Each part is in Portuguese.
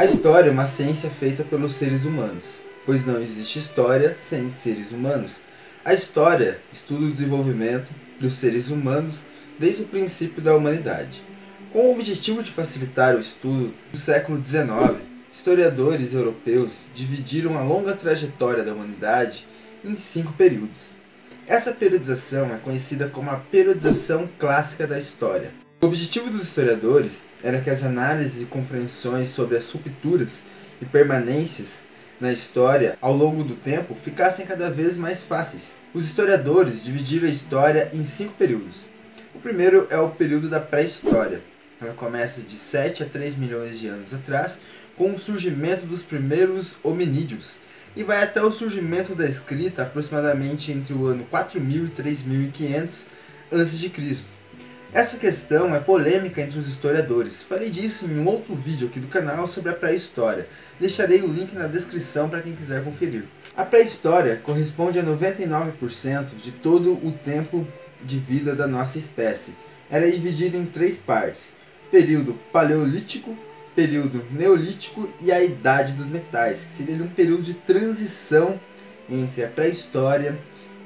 A história é uma ciência feita pelos seres humanos, pois não existe história sem seres humanos. A história estuda o desenvolvimento dos seres humanos desde o princípio da humanidade. Com o objetivo de facilitar o estudo do século XIX, historiadores europeus dividiram a longa trajetória da humanidade em cinco períodos. Essa periodização é conhecida como a periodização clássica da história. O objetivo dos historiadores era que as análises e compreensões sobre as rupturas e permanências na história ao longo do tempo ficassem cada vez mais fáceis. Os historiadores dividiram a história em cinco períodos. O primeiro é o período da pré-história. Ela começa de 7 a 3 milhões de anos atrás, com o surgimento dos primeiros hominídeos, e vai até o surgimento da escrita aproximadamente entre o ano 4000 e 3500 a.C. Essa questão é polêmica entre os historiadores. Falei disso em um outro vídeo aqui do canal sobre a pré-história. Deixarei o link na descrição para quem quiser conferir. A pré-história corresponde a 99% de todo o tempo de vida da nossa espécie. Ela é dividida em três partes: período paleolítico, período neolítico e a idade dos metais, que seria um período de transição entre a pré-história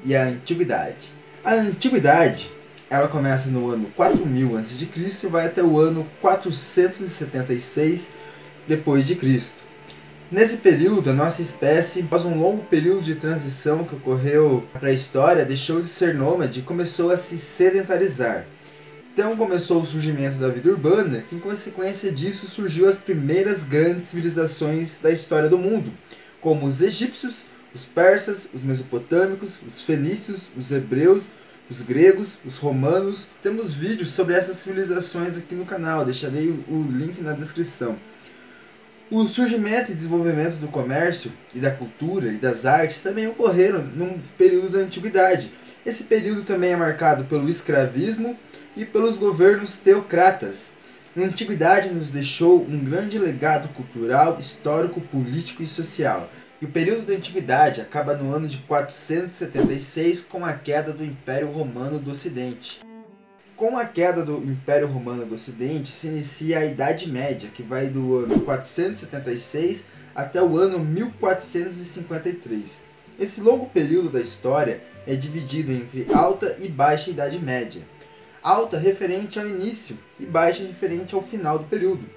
e a antiguidade. A antiguidade ela começa no ano 4000 a.C. e vai até o ano 476 depois de Cristo. Nesse período, a nossa espécie, após um longo período de transição que ocorreu para a história, deixou de ser nômade e começou a se sedentarizar. Então começou o surgimento da vida urbana, que em consequência disso surgiu as primeiras grandes civilizações da história do mundo, como os egípcios, os persas, os mesopotâmicos, os fenícios, os hebreus, os gregos, os romanos. Temos vídeos sobre essas civilizações aqui no canal, deixarei o link na descrição. O surgimento e desenvolvimento do comércio e da cultura e das artes também ocorreram num período da antiguidade. Esse período também é marcado pelo escravismo e pelos governos teocratas. A antiguidade nos deixou um grande legado cultural, histórico, político e social. O período da antiguidade acaba no ano de 476 com a queda do Império Romano do Ocidente. Com a queda do Império Romano do Ocidente se inicia a Idade Média, que vai do ano 476 até o ano 1453. Esse longo período da história é dividido entre Alta e Baixa Idade Média. Alta referente ao início e baixa referente ao final do período.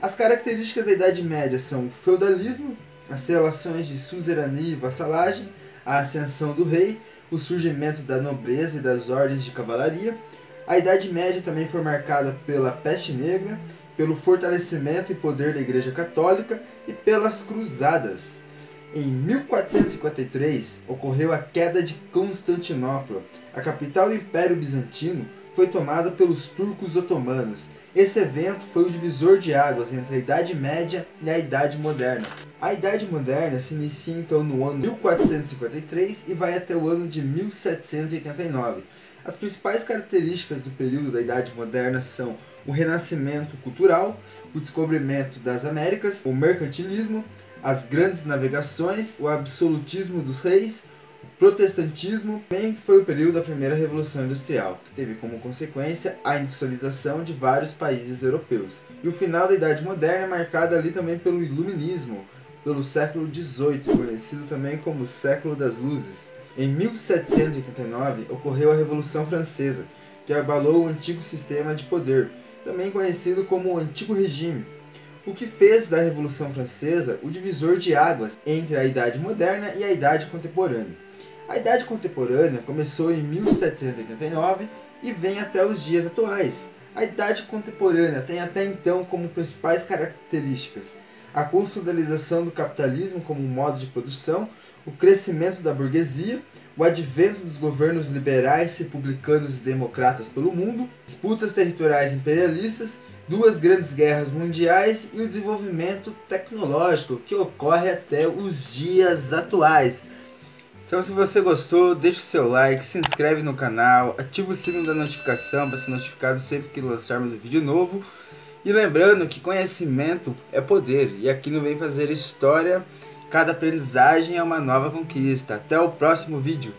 As características da Idade Média são o feudalismo, as relações de suzerania e vassalagem, a ascensão do rei, o surgimento da nobreza e das ordens de cavalaria, a Idade Média também foi marcada pela peste negra, pelo fortalecimento e poder da Igreja Católica e pelas cruzadas. Em 1453 ocorreu a queda de Constantinopla. A capital do Império Bizantino foi tomada pelos turcos otomanos. Esse evento foi o divisor de águas entre a Idade Média e a Idade Moderna. A Idade Moderna se inicia então no ano 1453 e vai até o ano de 1789. As principais características do período da Idade Moderna são o renascimento cultural, o descobrimento das Américas, o mercantilismo, as grandes navegações, o absolutismo dos reis, o protestantismo. Também foi o período da primeira Revolução Industrial, que teve como consequência a industrialização de vários países europeus. E o final da Idade Moderna é marcado ali também pelo Iluminismo, pelo século XVIII, conhecido também como século das luzes. Em 1789 ocorreu a Revolução Francesa, que abalou o antigo sistema de poder, também conhecido como o Antigo Regime, o que fez da Revolução Francesa o divisor de águas entre a Idade Moderna e a Idade Contemporânea. A Idade Contemporânea começou em 1789 e vem até os dias atuais. A Idade Contemporânea tem até então como principais características a consolidação do capitalismo como modo de produção, o crescimento da burguesia, o advento dos governos liberais, republicanos e democratas pelo mundo, disputas territoriais imperialistas, duas grandes guerras mundiais e o desenvolvimento tecnológico que ocorre até os dias atuais. Então se você gostou, deixa o seu like, se inscreve no canal, ativa o sininho da notificação para ser notificado sempre que lançarmos um vídeo novo. E lembrando que conhecimento é poder e aqui não vem fazer história Cada aprendizagem é uma nova conquista. Até o próximo vídeo.